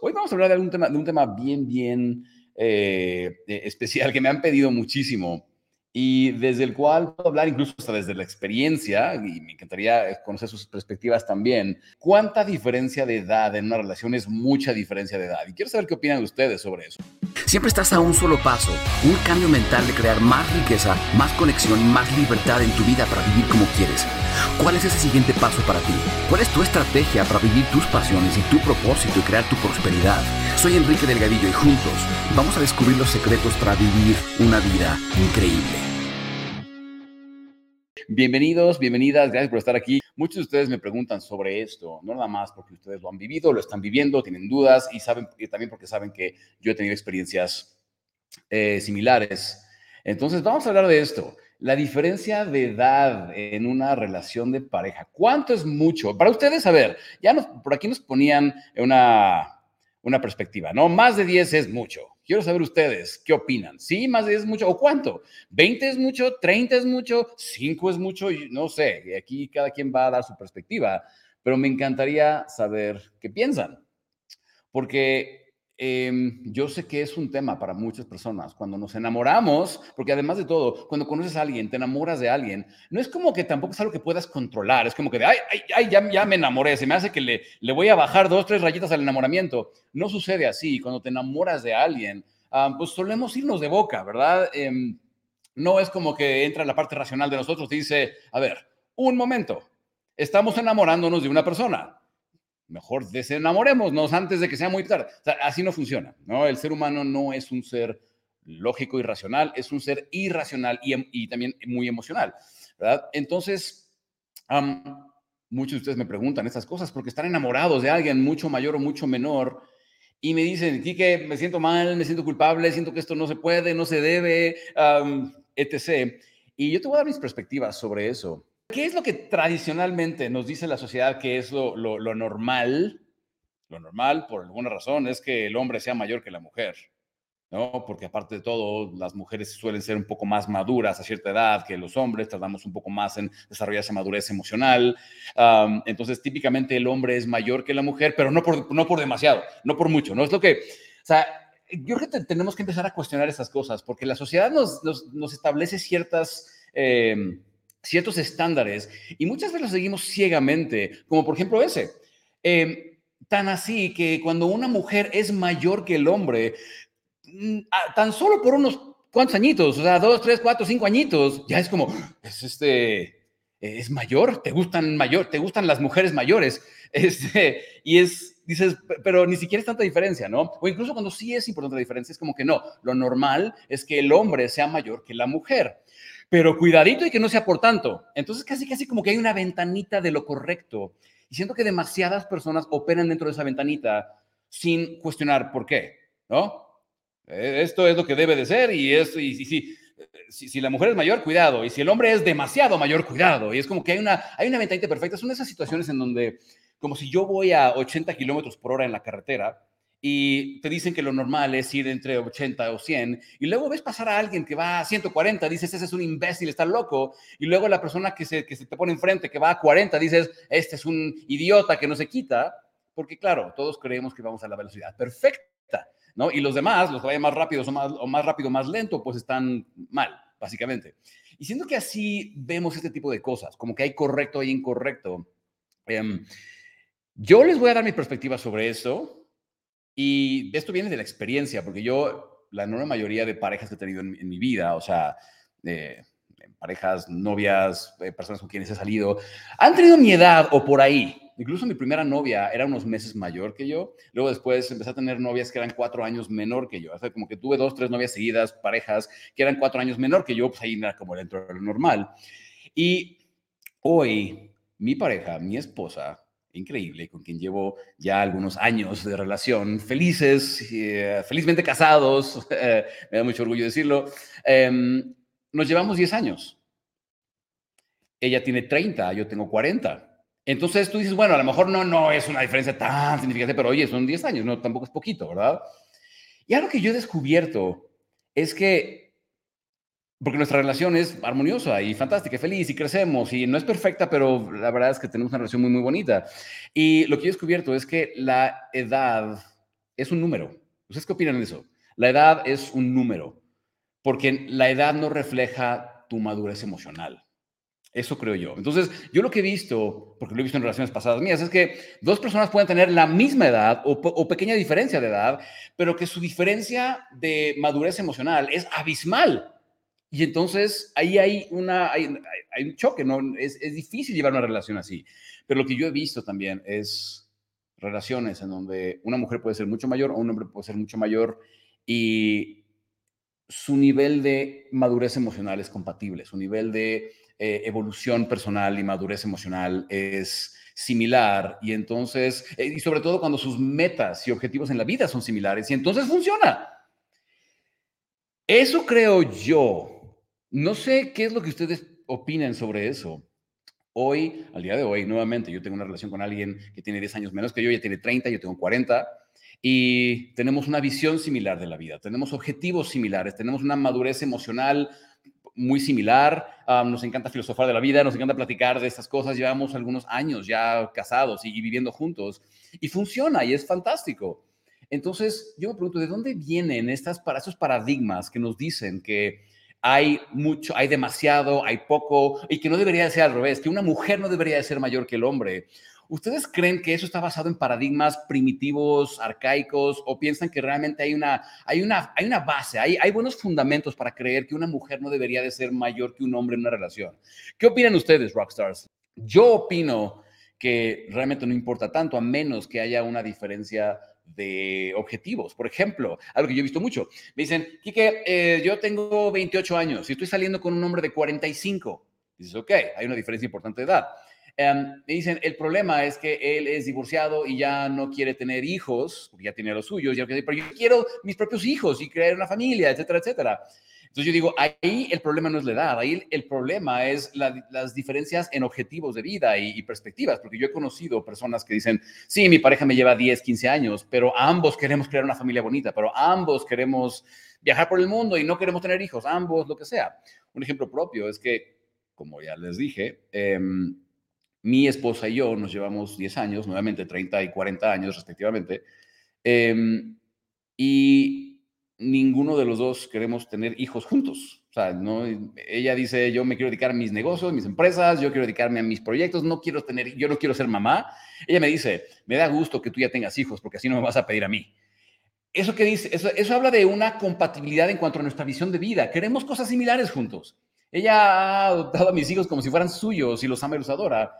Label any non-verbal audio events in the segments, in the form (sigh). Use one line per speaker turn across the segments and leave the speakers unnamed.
Hoy vamos a hablar de un tema, de un tema bien, bien eh, especial que me han pedido muchísimo y desde el cual puedo hablar incluso hasta desde la experiencia, y me encantaría conocer sus perspectivas también. ¿Cuánta diferencia de edad en una relación es mucha diferencia de edad? Y quiero saber qué opinan ustedes sobre eso.
Siempre estás a un solo paso, un cambio mental de crear más riqueza, más conexión más libertad en tu vida para vivir como quieres. ¿Cuál es ese siguiente paso para ti? ¿Cuál es tu estrategia para vivir tus pasiones y tu propósito y crear tu prosperidad? Soy Enrique Delgadillo y juntos vamos a descubrir los secretos para vivir una vida increíble.
Bienvenidos, bienvenidas, gracias por estar aquí. Muchos de ustedes me preguntan sobre esto, no nada más porque ustedes lo han vivido, lo están viviendo, tienen dudas y saben y también porque saben que yo he tenido experiencias eh, similares. Entonces, vamos a hablar de esto. La diferencia de edad en una relación de pareja. ¿Cuánto es mucho? Para ustedes, a ver, ya por aquí nos ponían una, una perspectiva, ¿no? Más de 10 es mucho. Quiero saber ustedes, ¿qué opinan? ¿Sí, más de 10 es mucho? ¿O cuánto? ¿20 es mucho? ¿30 es mucho? ¿5 es mucho? No sé, aquí cada quien va a dar su perspectiva, pero me encantaría saber qué piensan. Porque Em, yo sé que es un tema para muchas personas. Cuando nos enamoramos, porque además de todo, cuando conoces a alguien, te enamoras de alguien, no es como que tampoco es algo que puedas controlar. Es como que, ay, ay, ay ya, ya me enamoré, se me hace que le, le voy a bajar dos, tres rayitas al enamoramiento. No sucede así. Cuando te enamoras de alguien, pues solemos irnos de boca, ¿verdad? Em, no es como que entra la parte racional de nosotros y dice, a ver, un momento, estamos enamorándonos de una persona mejor desenamorémonos antes de que sea muy tarde. así no funciona, ¿no? El ser humano no es un ser lógico y racional, es un ser irracional y, em, también muy emocional, ¿verdad? Entonces, muchos de ustedes me preguntan estas cosas porque están enamorados de alguien mucho mayor o mucho menor y me dicen, que me siento mal, me siento culpable, siento que esto no se puede, no se debe, etc. Y yo te voy a dar mis perspectivas sobre eso. ¿Qué es lo que tradicionalmente nos dice la sociedad que es lo, normal? Lo normal, por alguna razón, es que el hombre sea mayor que la mujer, ¿no? Porque aparte de todo, las mujeres suelen ser un poco más maduras a cierta edad que los hombres, tardamos un poco más en desarrollar esa madurez emocional. entonces, típicamente el hombre es mayor que la mujer, pero no por, no por demasiado, no por mucho, ¿no? Es lo que, o sea, yo creo que tenemos que empezar a cuestionar esas cosas, porque la sociedad nos, nos, establece ciertas... Em, ciertos estándares y muchas veces los seguimos ciegamente, como por ejemplo ese. Em, tan así que cuando una mujer es mayor que el hombre, mm, tan solo por unos cuantos añitos, o sea, dos, tres, cuatro, cinco añitos, ya es como, es este, es mayor, te gustan mayor, te gustan las mujeres mayores, (laughs) este, y es, dices, pero ni siquiera es tanta diferencia, ¿no? O incluso cuando sí es importante la diferencia, es como que no, lo normal es que el hombre sea mayor que la mujer pero cuidadito y que no sea por tanto. Entonces casi, casi como que hay una ventanita de lo correcto. Y siento que demasiadas personas operan dentro de esa ventanita sin cuestionar por qué, ¿no? Eh, esto es lo que debe de ser y, es, y, si, si, la mujer es mayor, cuidado. Y si el hombre es demasiado mayor, cuidado. Y es como que hay una, hay una ventanita perfecta. Son esas situaciones en donde, como si yo voy a 80 kilómetros por hora en la carretera y te dicen que lo normal es ir entre 80 o 100, y luego ves pasar a alguien que va a 140, dices, ese es un imbécil, está loco, y luego la persona que se, que se te pone enfrente, que va a 40, dices, este es un idiota que no se quita, porque claro, todos creemos que vamos a la velocidad perfecta, ¿no? Y los demás, los que vayan más rápido o más, o más rápido más lento, pues están mal, básicamente. Y siento que así vemos este tipo de cosas, como que hay correcto e incorrecto. Em, yo les voy a dar mi perspectiva sobre eso, y esto viene de la experiencia, porque yo, la enorme mayoría de parejas que he tenido en, mi vida, o sea, parejas, novias, eh, personas con quienes he salido, han tenido mi edad o por ahí. Incluso mi primera novia era unos meses mayor que yo. Luego después empecé a tener novias que eran cuatro años menor que yo. O sea, como que tuve dos, tres novias seguidas, parejas que eran cuatro años menor que yo, pues ahí era como dentro de lo normal. Y hoy, mi pareja, mi esposa, increíble, con quien llevo ya algunos años de relación, felices, eh, felizmente casados, (laughs) me da mucho orgullo decirlo. Em, nos llevamos 10 años. Ella tiene 30, yo tengo 40. Entonces tú dices, bueno, a lo mejor no, no es una diferencia tan significativa, pero oye, son 10 años, no, tampoco es poquito, ¿verdad? Y algo que yo he descubierto es que porque nuestra relación es armoniosa y fantástica, feliz y crecemos y no es perfecta, pero la verdad es que tenemos una relación muy, muy bonita. Y lo que he descubierto es que la edad es un número. ¿Ustedes qué opinan de eso? La edad es un número, porque la edad no refleja tu madurez emocional. Eso creo yo. Entonces, yo lo que he visto, porque lo he visto en relaciones pasadas mías, es que dos personas pueden tener la misma edad o, pequeña diferencia de edad, pero que su diferencia de madurez emocional es abismal. Y entonces ahí hay, una, hay, un choque, ¿no? Es, es, difícil llevar una relación así. Pero lo que yo he visto también es relaciones en donde una mujer puede ser mucho mayor o un hombre puede ser mucho mayor y su nivel de madurez emocional es compatible, su nivel de eh, evolución personal y madurez emocional es similar y entonces, eh, y sobre todo cuando sus metas y objetivos en la vida son similares y entonces funciona. Eso creo yo. No sé qué es lo que ustedes opinen sobre eso. Hoy, al día de hoy, nuevamente, yo tengo una relación con alguien que tiene 10 años menos que yo, ella tiene 30, yo tengo 40, y tenemos una visión similar de la vida, tenemos objetivos similares, tenemos una madurez emocional muy similar, nos encanta filosofar de la vida, nos encanta platicar de estas cosas, llevamos algunos años ya casados y viviendo juntos, y funciona y es fantástico. Entonces, yo me pregunto, ¿de dónde vienen estas, para esos paradigmas que nos dicen que hay mucho, hay demasiado, hay poco, y que no debería ser al revés, que una mujer no debería de ser mayor que el hombre. ¿Ustedes creen que eso está basado en paradigmas primitivos, arcaicos, o piensan que realmente hay una, hay una, hay una base, hay, hay buenos fundamentos para creer que una mujer no debería de ser mayor que un hombre en una relación? ¿Qué opinan ustedes, rockstars? Yo opino que realmente no importa tanto, a menos que haya una diferencia de objetivos. Por ejemplo, algo que yo he visto mucho. Me dicen, Kike, eh, yo tengo 28 años y estoy saliendo con un hombre de 45. Dices, ok, hay una diferencia importante de edad. Em, me dicen, el problema es que él es divorciado y ya no quiere tener hijos, porque ya tiene los suyos, pero yo quiero mis propios hijos y crear una familia, etcétera, etcétera. Entonces yo digo, ahí el problema no es la edad, ahí el problema es las diferencias en objetivos de vida y, perspectivas, porque yo he conocido personas que dicen, sí, mi pareja me lleva 10, 15 años, pero ambos queremos crear una familia bonita, pero ambos queremos viajar por el mundo y no queremos tener hijos, ambos, lo que sea. Un ejemplo propio es que, como ya les dije, em, mi esposa y yo nos llevamos 10 años, nuevamente 30 y 40 años respectivamente, em, y ninguno de los dos queremos tener hijos juntos. O sea, no, ella dice, yo me quiero dedicar a mis negocios, mis empresas, yo quiero dedicarme a mis proyectos, no quiero tener, yo no quiero ser mamá. Ella me dice, me da gusto que tú ya tengas hijos porque así no me vas a pedir a mí. Eso que dice, eso, eso habla de una compatibilidad en cuanto a nuestra visión de vida. Queremos cosas similares juntos. Ella ha adoptado a mis hijos como si fueran suyos y los ama y los adora.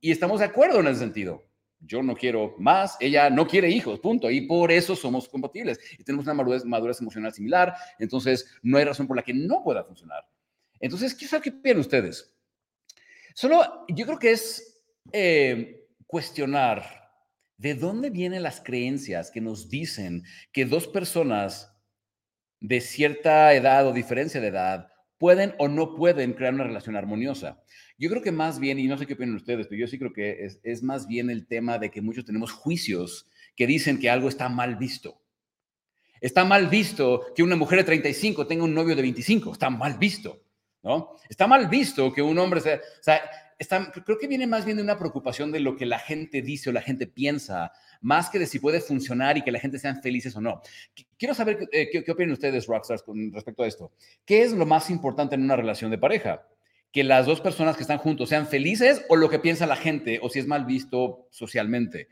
y estamos de acuerdo en ese sentido yo no quiero más, ella no quiere hijos, punto. Y por eso somos compatibles y tenemos una madurez, emocional similar, entonces no hay razón por la que no pueda funcionar. Entonces, ¿qué sabe qué piensan ustedes? Solo yo creo que es eh, cuestionar de dónde vienen las creencias que nos dicen que dos personas de cierta edad o diferencia de edad pueden o no pueden crear una relación armoniosa. Yo creo que más bien, y no sé qué opinan ustedes, pero yo sí creo que es, más bien el tema de que muchos tenemos juicios que dicen que algo está mal visto. Está mal visto que una mujer de 35 tenga un novio de 25, está mal visto, ¿no? Está mal visto que un hombre sea, o creo que viene más bien de una preocupación de lo que la gente dice o la gente piensa, más que de si puede funcionar y que la gente sean felices o no. Quiero saber eh, qué, qué opinan ustedes, Rockstars, con respecto a esto. ¿Qué es lo más importante en una relación de pareja? que las dos personas que están juntos sean felices o lo que piensa la gente o si es mal visto socialmente.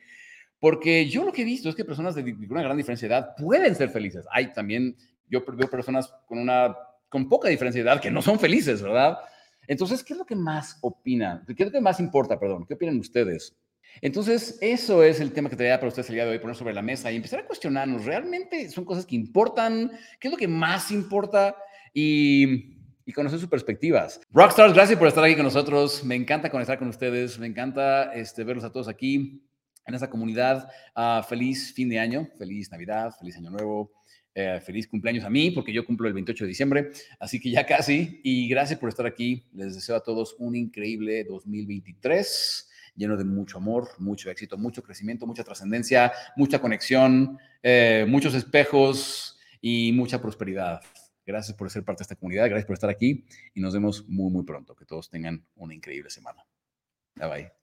Porque yo lo que he visto es que personas de una gran diferencia de edad pueden ser felices. Hay también, yo veo personas con una, con poca diferencia de edad que no son felices, ¿verdad? Entonces, ¿qué es lo que más opinan? ¿Qué es lo que más importa, perdón? ¿Qué opinan ustedes? Entonces, eso es el tema que traía para ustedes el día de hoy, poner sobre la mesa y empezar a cuestionarnos, ¿realmente son cosas que importan? ¿Qué es lo que más importa? Y conocer sus perspectivas. Rockstars, gracias por estar aquí con nosotros. Me encanta conectar con ustedes. Me encanta este, verlos a todos aquí en esta comunidad. Uh, feliz fin de año, feliz Navidad, feliz Año Nuevo. Eh, feliz cumpleaños a mí, porque yo cumplo el 28 de diciembre, así que ya casi. Y gracias por estar aquí. Les deseo a todos un increíble 2023, lleno de mucho amor, mucho éxito, mucho crecimiento, mucha trascendencia, mucha conexión, eh, muchos espejos y mucha prosperidad. Gracias por ser parte de esta comunidad, gracias por estar aquí y nos vemos muy, muy pronto. Que todos tengan una increíble semana. Bye bye.